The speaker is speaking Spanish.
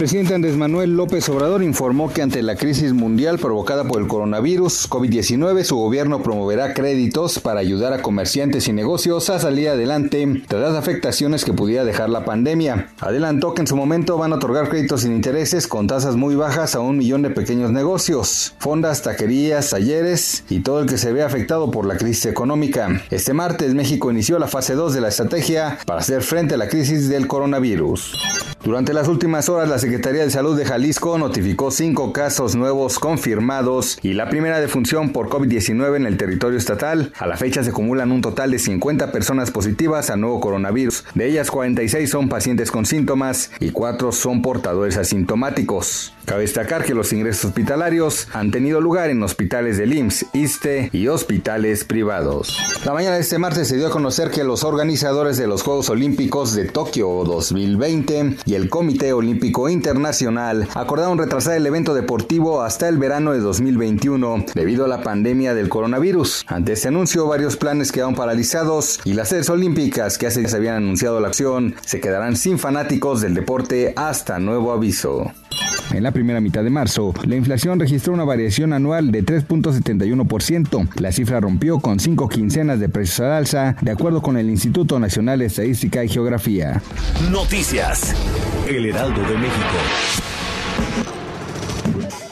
Presidente Andrés Manuel López Obrador informó que ante la crisis mundial provocada por el coronavirus COVID-19, su gobierno promoverá créditos para ayudar a comerciantes y negocios a salir adelante tras las afectaciones que pudiera dejar la pandemia. Adelantó que en su momento van a otorgar créditos sin intereses con tasas muy bajas a un millón de pequeños negocios, fondas, taquerías, talleres y todo el que se ve afectado por la crisis económica. Este martes México inició la fase 2 de la estrategia para hacer frente a la crisis del coronavirus. Durante las últimas horas, la Secretaría de Salud de Jalisco notificó cinco casos nuevos confirmados y la primera defunción por COVID-19 en el territorio estatal. A la fecha se acumulan un total de 50 personas positivas al nuevo coronavirus. De ellas, 46 son pacientes con síntomas y 4 son portadores asintomáticos. Cabe destacar que los ingresos hospitalarios han tenido lugar en hospitales del IMSS, ISTE y hospitales privados. La mañana de este martes se dio a conocer que los organizadores de los Juegos Olímpicos de Tokio 2020 y el Comité Olímpico Internacional acordaron retrasar el evento deportivo hasta el verano de 2021 debido a la pandemia del coronavirus. Ante este anuncio, varios planes quedaron paralizados y las sedes olímpicas que hace días habían anunciado la acción se quedarán sin fanáticos del deporte hasta nuevo aviso. En la primera mitad de marzo, la inflación registró una variación anual de 3.71%. La cifra rompió con cinco quincenas de precios al alza, de acuerdo con el Instituto Nacional de Estadística y Geografía. Noticias. El Heraldo de México. 行こう